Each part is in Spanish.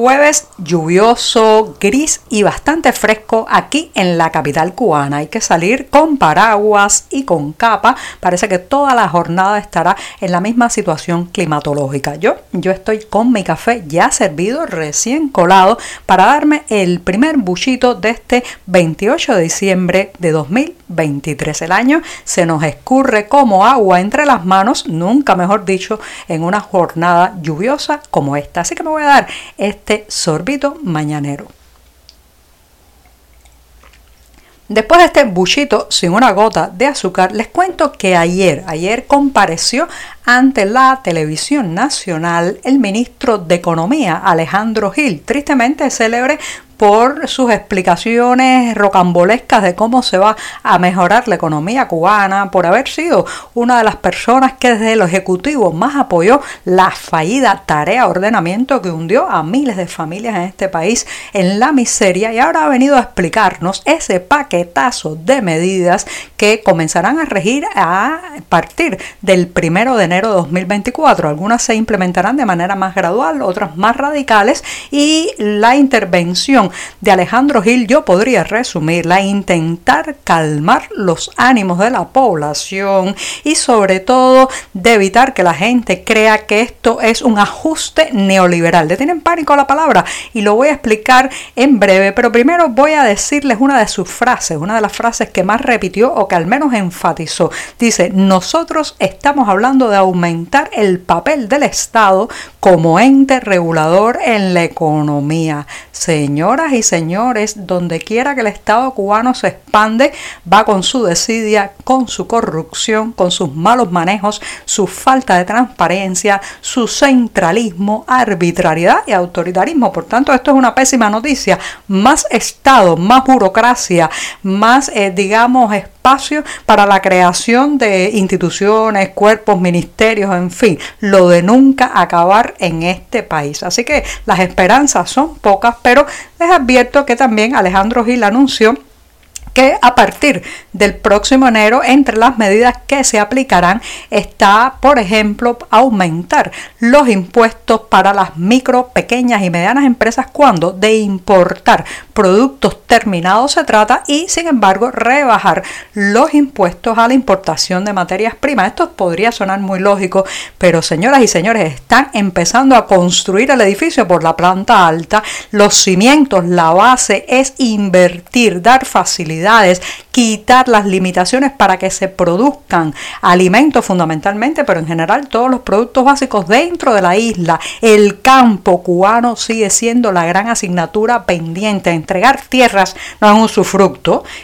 Jueves lluvioso, gris y bastante fresco aquí en la capital cubana. Hay que salir con paraguas y con capa. Parece que toda la jornada estará en la misma situación climatológica. Yo, yo estoy con mi café ya servido, recién colado, para darme el primer buchito de este 28 de diciembre de 2023. El año se nos escurre como agua entre las manos, nunca mejor dicho, en una jornada lluviosa como esta. Así que me voy a dar este sorbito mañanero. Después de este buchito sin una gota de azúcar, les cuento que ayer, ayer compareció ante la televisión nacional el ministro de Economía, Alejandro Gil, tristemente célebre por sus explicaciones rocambolescas de cómo se va a mejorar la economía cubana, por haber sido una de las personas que desde el Ejecutivo más apoyó la fallida tarea de ordenamiento que hundió a miles de familias en este país en la miseria y ahora ha venido a explicarnos ese paquetazo de medidas que comenzarán a regir a partir del primero de enero de 2024. Algunas se implementarán de manera más gradual, otras más radicales y la intervención de Alejandro Gil yo podría resumirla, intentar calmar los ánimos de la población y sobre todo de evitar que la gente crea que esto es un ajuste neoliberal. Le tienen pánico a la palabra y lo voy a explicar en breve, pero primero voy a decirles una de sus frases, una de las frases que más repitió o que al menos enfatizó. Dice, nosotros estamos hablando de aumentar el papel del Estado como ente regulador en la economía. Señor y señores, donde quiera que el Estado cubano se expande, va con su desidia, con su corrupción, con sus malos manejos, su falta de transparencia, su centralismo, arbitrariedad y autoritarismo. Por tanto, esto es una pésima noticia. Más Estado, más burocracia, más, eh, digamos, para la creación de instituciones, cuerpos, ministerios, en fin, lo de nunca acabar en este país. Así que las esperanzas son pocas, pero les advierto que también Alejandro Gil anunció que a partir del próximo enero, entre las medidas que se aplicarán está, por ejemplo, aumentar los impuestos para las micro, pequeñas y medianas empresas cuando de importar productos terminados se trata y, sin embargo, rebajar los impuestos a la importación de materias primas. Esto podría sonar muy lógico, pero señoras y señores, están empezando a construir el edificio por la planta alta. Los cimientos, la base es invertir, dar facilidad quitar las limitaciones para que se produzcan alimentos fundamentalmente, pero en general todos los productos básicos dentro de la isla. El campo cubano sigue siendo la gran asignatura pendiente. Entregar tierras no es un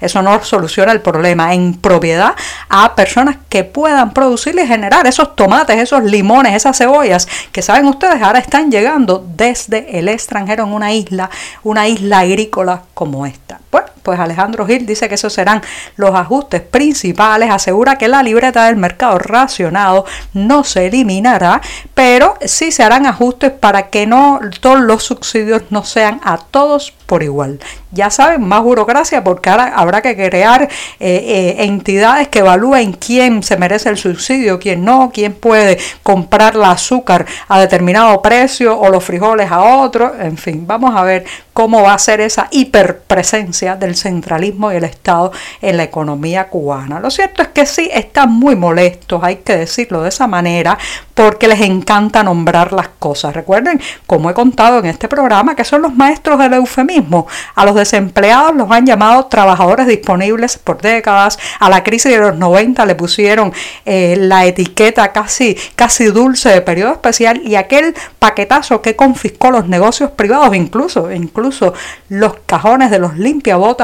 eso no soluciona el problema. En propiedad a personas que puedan producir y generar esos tomates, esos limones, esas cebollas que saben ustedes ahora están llegando desde el extranjero en una isla, una isla agrícola como esta. Bueno, pues Alejandro Gil dice que esos serán los ajustes principales, asegura que la libreta del mercado racionado no se eliminará, pero sí se harán ajustes para que no todos los subsidios no sean a todos por igual. Ya saben, más burocracia porque ahora habrá que crear eh, eh, entidades que evalúen quién se merece el subsidio, quién no, quién puede comprar el azúcar a determinado precio o los frijoles a otro. En fin, vamos a ver cómo va a ser esa hiperpresencia del centralismo y el Estado en la economía cubana. Lo cierto es que sí, están muy molestos, hay que decirlo de esa manera, porque les encanta nombrar las cosas. Recuerden, como he contado en este programa, que son los maestros del eufemismo. A los desempleados los han llamado trabajadores disponibles por décadas. A la crisis de los 90 le pusieron eh, la etiqueta casi, casi dulce de periodo especial y aquel paquetazo que confiscó los negocios privados, incluso, incluso los cajones de los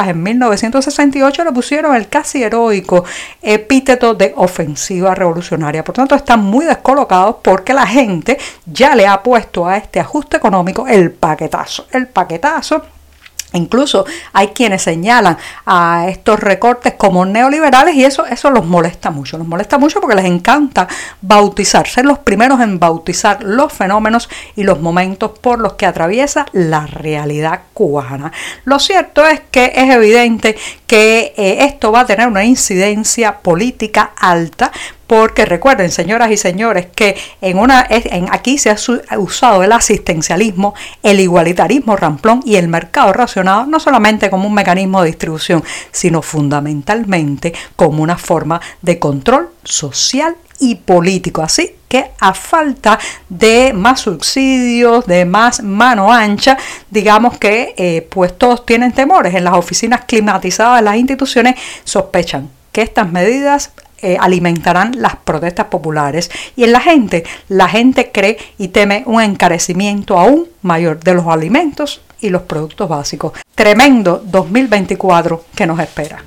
en 1968 le pusieron el casi heroico epíteto de ofensiva revolucionaria. Por tanto, están muy descolocados porque la gente ya le ha puesto a este ajuste económico el paquetazo. El paquetazo Incluso hay quienes señalan a estos recortes como neoliberales y eso, eso los molesta mucho. Los molesta mucho porque les encanta bautizar, ser los primeros en bautizar los fenómenos y los momentos por los que atraviesa la realidad cubana. Lo cierto es que es evidente que eh, esto va a tener una incidencia política alta porque recuerden, señoras y señores, que en una, en, aquí se ha usado el asistencialismo, el igualitarismo ramplón y el mercado racionado no solamente como un mecanismo de distribución, sino fundamentalmente como una forma de control social y político. Así que a falta de más subsidios, de más mano ancha, digamos que eh, pues todos tienen temores. En las oficinas climatizadas de las instituciones sospechan que estas medidas eh, alimentarán las protestas populares. Y en la gente, la gente cree y teme un encarecimiento aún mayor de los alimentos y los productos básicos. Tremendo 2024 que nos espera.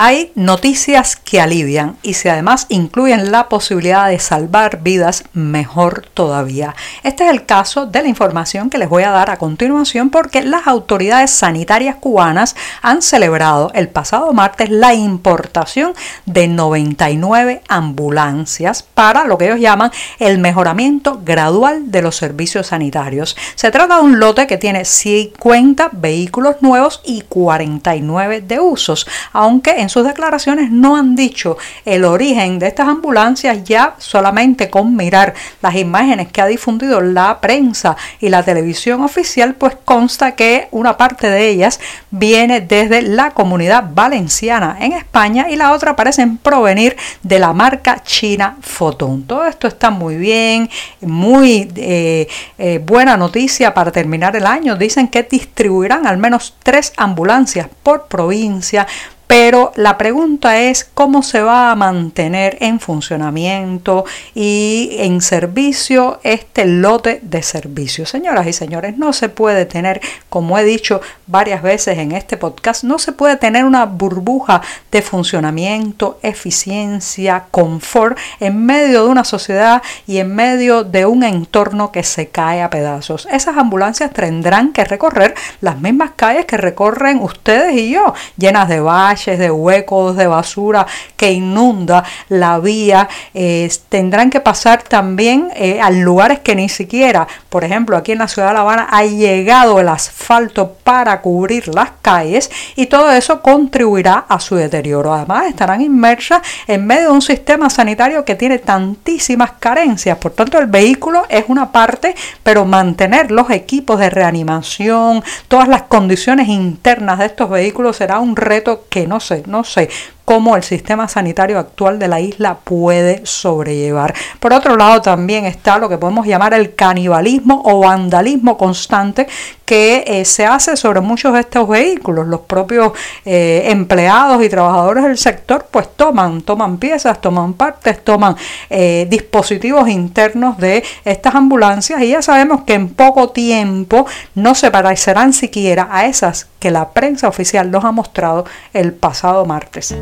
Hay noticias que alivian y si además incluyen la posibilidad de salvar vidas, mejor todavía. Este es el caso de la información que les voy a dar a continuación porque las autoridades sanitarias cubanas han celebrado el pasado martes la importación de 99 ambulancias para lo que ellos llaman el mejoramiento gradual de los servicios sanitarios. Se trata de un lote que tiene 50 vehículos nuevos y 49 de usos, aunque en sus declaraciones no han dicho el origen de estas ambulancias ya solamente con mirar las imágenes que ha difundido la prensa y la televisión oficial pues consta que una parte de ellas viene desde la comunidad valenciana en España y la otra parecen provenir de la marca china Photon. Todo esto está muy bien, muy eh, eh, buena noticia para terminar el año. Dicen que distribuirán al menos tres ambulancias por provincia pero la pregunta es cómo se va a mantener en funcionamiento y en servicio este lote de servicios. Señoras y señores, no se puede tener, como he dicho varias veces en este podcast, no se puede tener una burbuja de funcionamiento, eficiencia, confort en medio de una sociedad y en medio de un entorno que se cae a pedazos. Esas ambulancias tendrán que recorrer las mismas calles que recorren ustedes y yo, llenas de valles, de huecos, de basura que inunda la vía, eh, tendrán que pasar también eh, a lugares que ni siquiera, por ejemplo, aquí en la ciudad de La Habana ha llegado el asfalto para cubrir las calles y todo eso contribuirá a su deterioro. Además, estarán inmersas en medio de un sistema sanitario que tiene tantísimas carencias. Por tanto, el vehículo es una parte, pero mantener los equipos de reanimación, todas las condiciones internas de estos vehículos será un reto que no sé, no sé cómo el sistema sanitario actual de la isla puede sobrellevar. Por otro lado, también está lo que podemos llamar el canibalismo o vandalismo constante que eh, se hace sobre muchos de estos vehículos. Los propios eh, empleados y trabajadores del sector pues toman, toman piezas, toman partes, toman eh, dispositivos internos de estas ambulancias y ya sabemos que en poco tiempo no se parecerán siquiera a esas que la prensa oficial nos ha mostrado el pasado martes.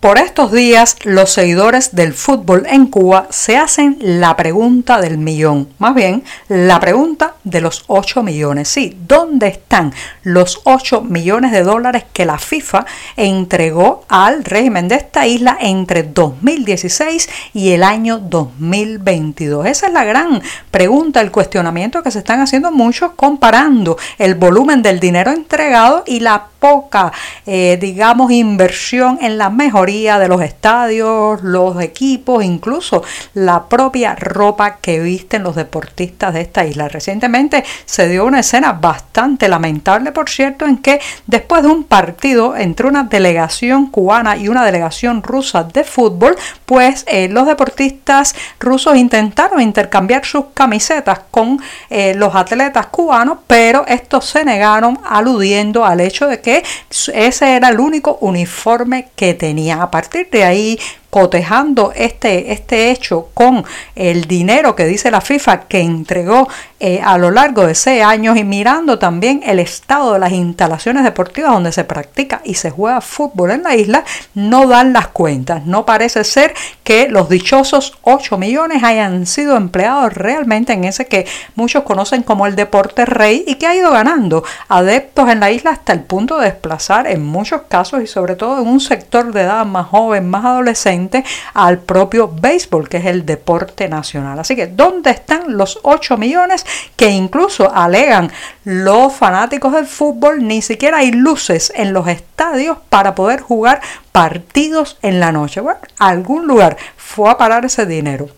Por estos días, los seguidores del fútbol en Cuba se hacen la pregunta del millón, más bien la pregunta de los 8 millones. Sí, ¿dónde están los 8 millones de dólares que la FIFA entregó al régimen de esta isla entre 2016 y el año 2022? Esa es la gran pregunta, el cuestionamiento que se están haciendo muchos comparando el volumen del dinero entregado y la poca, eh, digamos, inversión en la de los estadios, los equipos, incluso la propia ropa que visten los deportistas de esta isla. Recientemente se dio una escena bastante lamentable, por cierto, en que después de un partido entre una delegación cubana y una delegación rusa de fútbol, pues eh, los deportistas rusos intentaron intercambiar sus camisetas con eh, los atletas cubanos, pero estos se negaron aludiendo al hecho de que ese era el único uniforme que tenía. A partir de ahí, cotejando este, este hecho con el dinero que dice la FIFA que entregó eh, a lo largo de seis años y mirando también el estado de las instalaciones deportivas donde se practica y se juega fútbol en la isla, no dan las cuentas. No parece ser que los dichosos 8 millones hayan sido empleados realmente en ese que muchos conocen como el deporte rey y que ha ido ganando adeptos en la isla hasta el punto de desplazar en muchos casos y sobre todo en un sector de edad más joven, más adolescente, al propio béisbol, que es el deporte nacional. Así que, ¿dónde están los 8 millones que incluso alegan los fanáticos del fútbol? Ni siquiera hay luces en los estadios para poder jugar partidos en la noche. Bueno, algún lugar fue a parar ese dinero.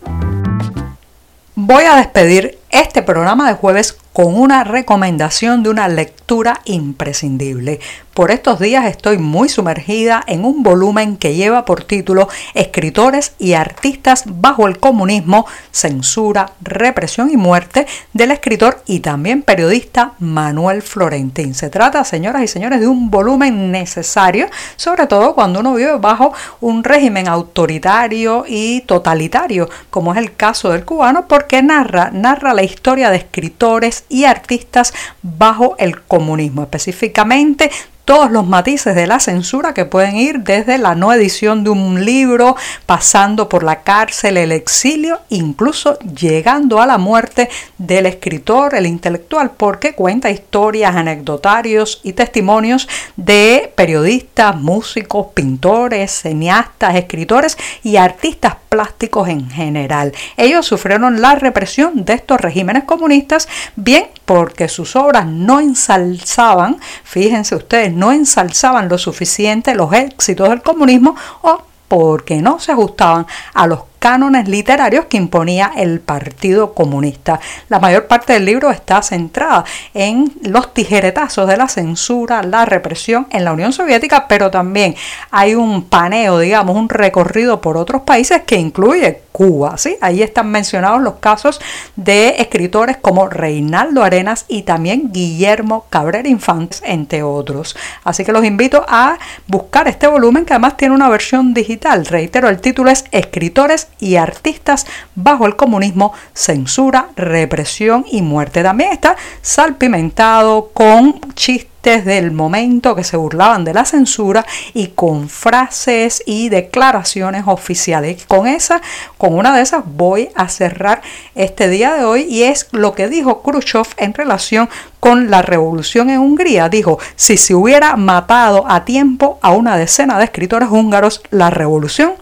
Voy a despedir este programa de jueves con una recomendación de una lectura imprescindible. Por estos días estoy muy sumergida en un volumen que lleva por título Escritores y artistas bajo el comunismo, censura, represión y muerte del escritor y también periodista Manuel Florentín. Se trata, señoras y señores, de un volumen necesario, sobre todo cuando uno vive bajo un régimen autoritario y totalitario, como es el caso del cubano, porque narra, narra la historia de escritores y artistas bajo el comunismo, específicamente todos los matices de la censura que pueden ir desde la no edición de un libro, pasando por la cárcel, el exilio, incluso llegando a la muerte del escritor, el intelectual, porque cuenta historias, anecdotarios y testimonios de periodistas, músicos, pintores, cineastas, escritores y artistas plásticos en general. Ellos sufrieron la represión de estos regímenes comunistas, bien porque sus obras no ensalzaban, fíjense ustedes, no ensalzaban lo suficiente los éxitos del comunismo o porque no se ajustaban a los cánones literarios que imponía el Partido Comunista. La mayor parte del libro está centrada en los tijeretazos de la censura, la represión en la Unión Soviética, pero también hay un paneo, digamos, un recorrido por otros países que incluye Cuba. ¿sí? Ahí están mencionados los casos de escritores como Reinaldo Arenas y también Guillermo Cabrera Infantes, entre otros. Así que los invito a buscar este volumen que además tiene una versión digital. Reitero, el título es Escritores y artistas bajo el comunismo, censura, represión y muerte. También está salpimentado con chistes del momento que se burlaban de la censura y con frases y declaraciones oficiales. Con esa, con una de esas voy a cerrar este día de hoy y es lo que dijo Khrushchev en relación con la revolución en Hungría. Dijo, si se hubiera matado a tiempo a una decena de escritores húngaros, la revolución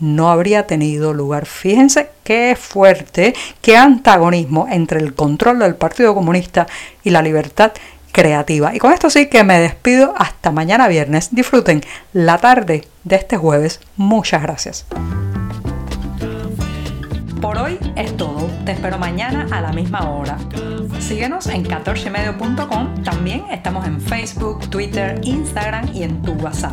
no habría tenido lugar. Fíjense qué fuerte, qué antagonismo entre el control del Partido Comunista y la libertad creativa. Y con esto sí que me despido hasta mañana viernes. Disfruten la tarde de este jueves. Muchas gracias. Por hoy es todo. Te espero mañana a la misma hora. Síguenos en 14medio.com. También estamos en Facebook, Twitter, Instagram y en tu WhatsApp.